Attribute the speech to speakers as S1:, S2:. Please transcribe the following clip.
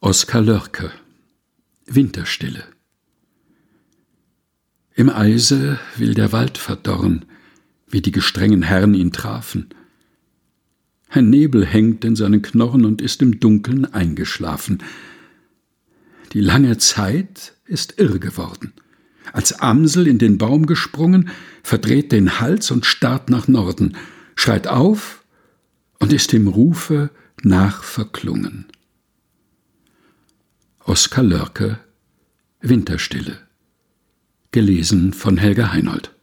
S1: Oskar Lörke Winterstille Im Eise will der Wald verdorren, wie die gestrengen Herren ihn trafen. Ein Nebel hängt in seinen Knochen und ist im Dunkeln eingeschlafen. Die lange Zeit ist irr geworden. Als Amsel in den Baum gesprungen, verdreht den Hals und starrt nach Norden, schreit auf und ist dem Rufe nachverklungen. Oskar Lörke Winterstille. Gelesen von Helga Heinold.